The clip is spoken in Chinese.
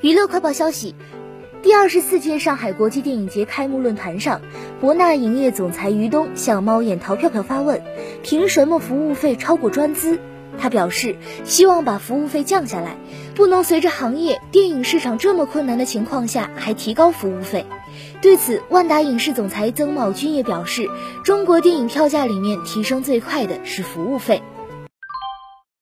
娱乐快报消息，第二十四届上海国际电影节开幕论坛上，博纳影业总裁于东向猫眼淘票票发问，凭什么服务费超过专资？他表示希望把服务费降下来，不能随着行业、电影市场这么困难的情况下还提高服务费。对此，万达影视总裁曾茂军也表示，中国电影票价里面提升最快的是服务费。